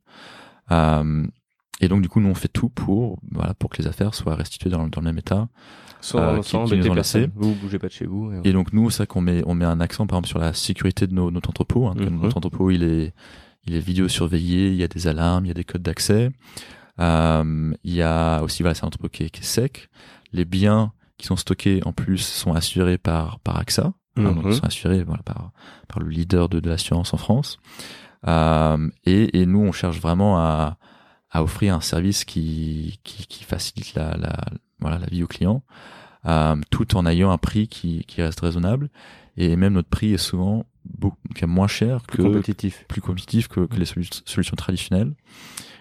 Euh, et donc du coup, nous on fait tout pour voilà pour que les affaires soient restituées dans, dans le même état. Sans, Euh, sans qui- qui embêter nous ont personne. laissé. Vous bougez pas de chez vous. et- Et donc nous, c'est vrai qu'on met on met un accent par exemple sur la sécurité de nos, notre entrepôt. Hein, Mhm. Notre entrepôt, il est il est vidéosurveillé, il y a des alarmes, il y a des codes d'accès. Euh, il y a aussi voilà, c'est un entrepôt qui est, qui est sec. Les biens qui sont stockés en plus sont assurés par par AXA. Hein, donc Mhm. ils sont assurés voilà, par par le leader de, de l'assurance en France. Euh, et, et nous, on cherche vraiment à à offrir un service qui qui, qui facilite la, la voilà la vie aux clients, euh, tout en ayant un prix qui qui reste raisonnable. Et même notre prix est souvent beaucoup moins cher Plus que compétitif. plus compétitif que, que les solu- solutions traditionnelles.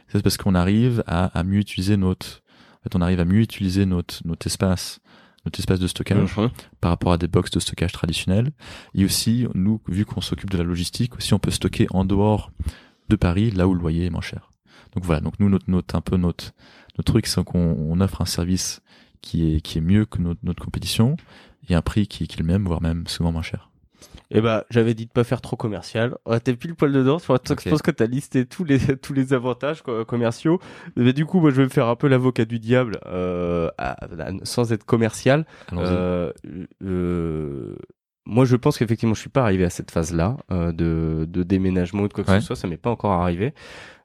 C'est parce qu'on arrive à, à mieux utiliser notre, en fait, on arrive à mieux utiliser notre, notre espace, notre espace de stockage Mhm. par rapport à des box de stockage traditionnels. Et aussi, nous, vu qu'on s'occupe de la logistique, aussi on peut stocker en dehors de Paris, là où le loyer est moins cher. Donc voilà. Donc nous, notre, notre un peu notre, notre truc, c'est qu'on on offre un service qui est, qui est mieux que notre, notre compétition et un prix qui, qui est le même, voire même souvent moins cher. Eh bah, j'avais dit de pas faire trop commercial. Ouais, T'es pile poil dedans. Je pense que t'as listé tous les tous les avantages co- commerciaux. Mais du coup, moi, je vais me faire un peu l'avocat du diable, euh, à- à- sans être commercial. Euh, euh, moi, je pense qu'effectivement, je suis pas arrivé à cette phase-là euh, de, de déménagement ou de quoi que Ouais. ce soit. Ça m'est pas encore arrivé.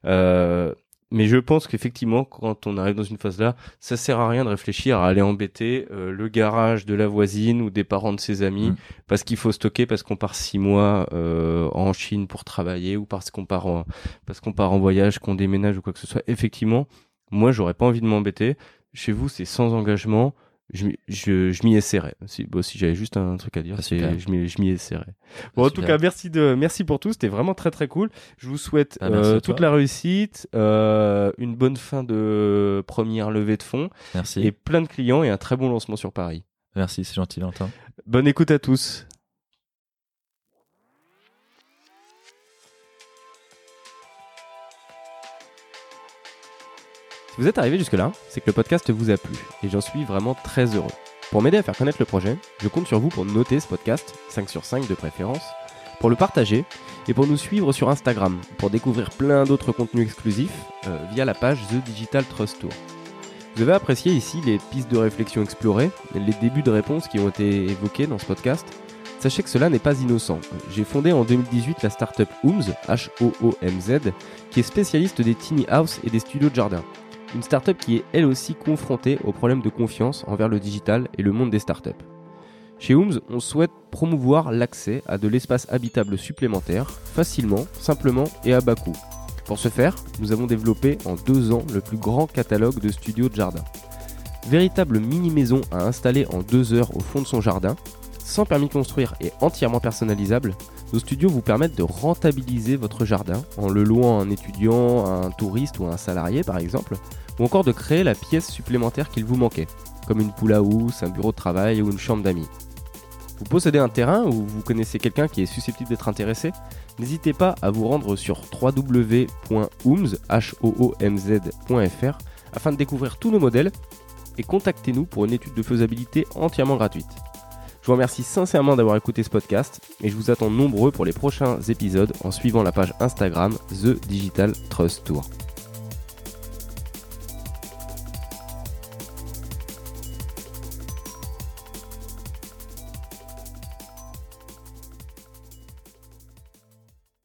Euh, mais je pense qu'effectivement, quand on arrive dans une phase-là, ça sert à rien de réfléchir à aller embêter euh, le garage de la voisine ou des parents de ses amis Mm. parce qu'il faut stocker parce qu'on part six mois euh, en Chine pour travailler ou parce qu'on part en, parce qu'on part en voyage, qu'on déménage ou quoi que ce soit. Effectivement, moi, j'aurais pas envie de m'embêter. Chez vous, c'est sans engagement. Je, m'y- je, je m'y essaierai. Si, bon, si j'avais juste un truc à dire, Ah, c'est je m'y, essaierai. Bon, en tout Super. cas, merci de, merci pour tout. C'était vraiment très très cool. Je vous souhaite Ah, euh, toute la réussite, euh, une bonne fin de première levée de fonds Merci. et plein de clients et un très bon lancement sur Paris. Merci, c'est gentil, Valentin. Bonne écoute à tous. Si vous êtes arrivé jusque-là, c'est que le podcast vous a plu et j'en suis vraiment très heureux. Pour m'aider à faire connaître le projet, je compte sur vous pour noter ce podcast, 5 sur 5 de préférence, pour le partager et pour nous suivre sur Instagram pour découvrir plein d'autres contenus exclusifs euh, via la page The Digital Trust Tour. Vous avez apprécié ici les pistes de réflexion explorées, les débuts de réponses qui ont été évoqués dans ce podcast Sachez que cela n'est pas innocent. J'ai fondé en 2018 la startup Ooms, H-O-O-M-Z, qui est spécialiste des tiny house et des studios de jardin. Une startup qui est elle aussi confrontée aux problèmes de confiance envers le digital et le monde des startups. Chez Ooms, on souhaite promouvoir l'accès à de l'espace habitable supplémentaire, facilement, simplement et à bas coût. Pour ce faire, nous avons développé en deux ans le plus grand catalogue de studios de jardin. Véritable mini-maison à installer en deux heures au fond de son jardin, sans permis de construire et entièrement personnalisable, nos studios vous permettent de rentabiliser votre jardin en le louant à un étudiant, à un touriste ou à un salarié par exemple, ou encore de créer la pièce supplémentaire qu'il vous manquait, comme une poule à housse, un bureau de travail ou une chambre d'amis. Vous possédez un terrain ou vous connaissez quelqu'un qui est susceptible d'être intéressé N'hésitez pas à vous rendre sur www.oomz.fr afin de découvrir tous nos modèles et contactez-nous pour une étude de faisabilité entièrement gratuite. Je vous remercie sincèrement d'avoir écouté ce podcast et je vous attends nombreux pour les prochains épisodes en suivant la page Instagram The Digital Trust Tour.